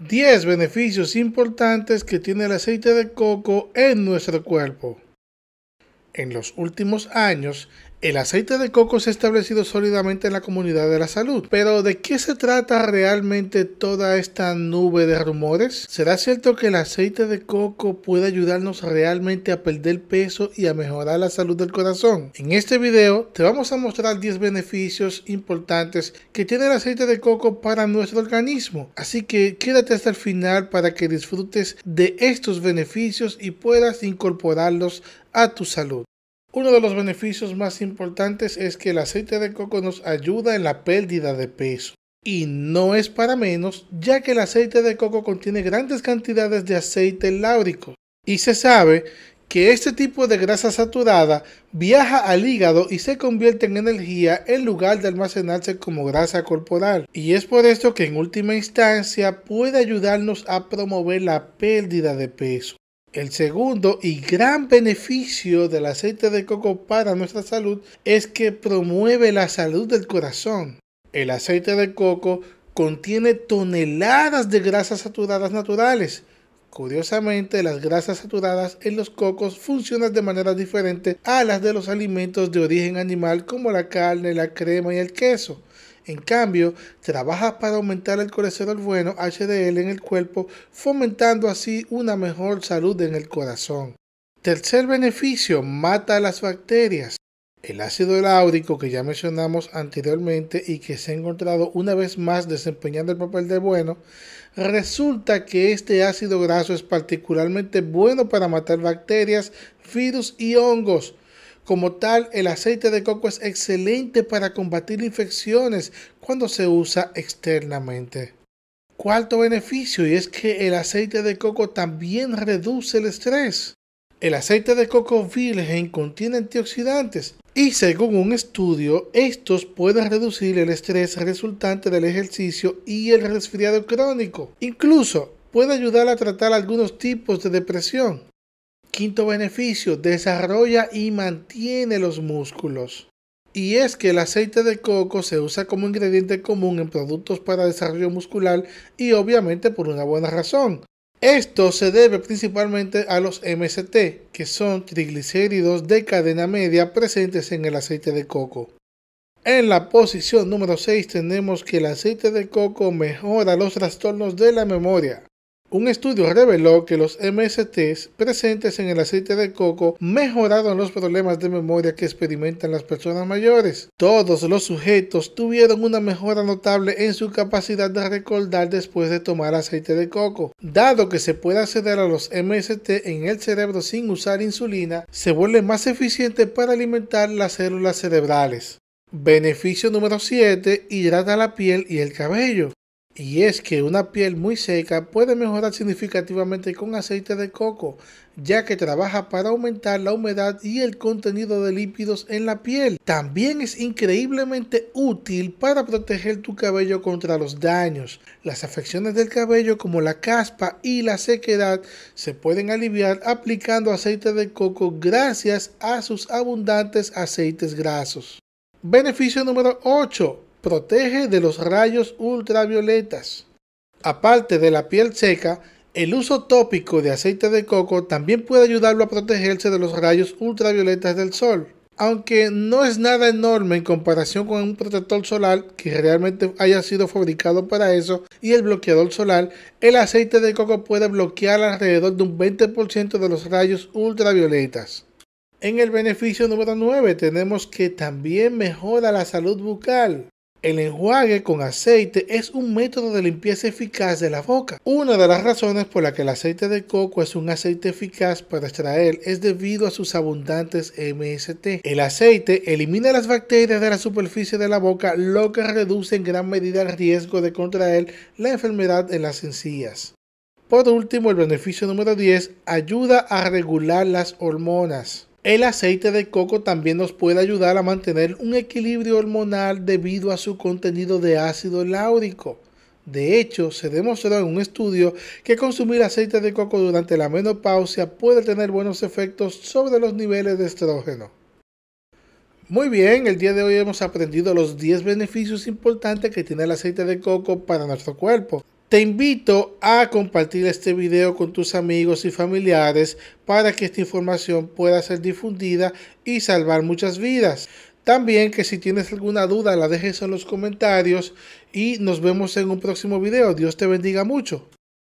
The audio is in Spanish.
10 beneficios importantes que tiene el aceite de coco en nuestro cuerpo. En los últimos años, el aceite de coco se ha establecido sólidamente en la comunidad de la salud. Pero ¿de qué se trata realmente toda esta nube de rumores? ¿Será cierto que el aceite de coco puede ayudarnos realmente a perder peso y a mejorar la salud del corazón? En este video te vamos a mostrar 10 beneficios importantes que tiene el aceite de coco para nuestro organismo. Así que quédate hasta el final para que disfrutes de estos beneficios y puedas incorporarlos a tu salud. Uno de los beneficios más importantes es que el aceite de coco nos ayuda en la pérdida de peso. Y no es para menos, ya que el aceite de coco contiene grandes cantidades de aceite láurico. Y se sabe que este tipo de grasa saturada viaja al hígado y se convierte en energía en lugar de almacenarse como grasa corporal. Y es por esto que en última instancia puede ayudarnos a promover la pérdida de peso. El segundo y gran beneficio del aceite de coco para nuestra salud es que promueve la salud del corazón. El aceite de coco contiene toneladas de grasas saturadas naturales. Curiosamente, las grasas saturadas en los cocos funcionan de manera diferente a las de los alimentos de origen animal como la carne, la crema y el queso. En cambio, trabaja para aumentar el colesterol bueno HDL en el cuerpo, fomentando así una mejor salud en el corazón. Tercer beneficio, mata las bacterias. El ácido láurico que ya mencionamos anteriormente y que se ha encontrado una vez más desempeñando el papel de bueno, resulta que este ácido graso es particularmente bueno para matar bacterias, virus y hongos. Como tal, el aceite de coco es excelente para combatir infecciones cuando se usa externamente. Cuarto beneficio y es que el aceite de coco también reduce el estrés. El aceite de coco virgen contiene antioxidantes y según un estudio, estos pueden reducir el estrés resultante del ejercicio y el resfriado crónico. Incluso puede ayudar a tratar algunos tipos de depresión. Quinto beneficio, desarrolla y mantiene los músculos. Y es que el aceite de coco se usa como ingrediente común en productos para desarrollo muscular y obviamente por una buena razón. Esto se debe principalmente a los MST, que son triglicéridos de cadena media presentes en el aceite de coco. En la posición número 6 tenemos que el aceite de coco mejora los trastornos de la memoria. Un estudio reveló que los MSTs presentes en el aceite de coco mejoraron los problemas de memoria que experimentan las personas mayores. Todos los sujetos tuvieron una mejora notable en su capacidad de recordar después de tomar aceite de coco. Dado que se puede acceder a los MST en el cerebro sin usar insulina, se vuelve más eficiente para alimentar las células cerebrales. Beneficio número 7. Hidrata la piel y el cabello. Y es que una piel muy seca puede mejorar significativamente con aceite de coco, ya que trabaja para aumentar la humedad y el contenido de lípidos en la piel. También es increíblemente útil para proteger tu cabello contra los daños. Las afecciones del cabello como la caspa y la sequedad se pueden aliviar aplicando aceite de coco gracias a sus abundantes aceites grasos. Beneficio número 8 protege de los rayos ultravioletas. Aparte de la piel seca, el uso tópico de aceite de coco también puede ayudarlo a protegerse de los rayos ultravioletas del sol. Aunque no es nada enorme en comparación con un protector solar que realmente haya sido fabricado para eso y el bloqueador solar, el aceite de coco puede bloquear alrededor de un 20% de los rayos ultravioletas. En el beneficio número 9 tenemos que también mejora la salud bucal. El enjuague con aceite es un método de limpieza eficaz de la boca. Una de las razones por la que el aceite de coco es un aceite eficaz para extraer es debido a sus abundantes MST. El aceite elimina las bacterias de la superficie de la boca, lo que reduce en gran medida el riesgo de contraer la enfermedad en las encías. Por último, el beneficio número 10 ayuda a regular las hormonas. El aceite de coco también nos puede ayudar a mantener un equilibrio hormonal debido a su contenido de ácido láurico. De hecho, se demostró en un estudio que consumir aceite de coco durante la menopausia puede tener buenos efectos sobre los niveles de estrógeno. Muy bien, el día de hoy hemos aprendido los 10 beneficios importantes que tiene el aceite de coco para nuestro cuerpo. Te invito a compartir este video con tus amigos y familiares para que esta información pueda ser difundida y salvar muchas vidas. También que si tienes alguna duda la dejes en los comentarios y nos vemos en un próximo video. Dios te bendiga mucho.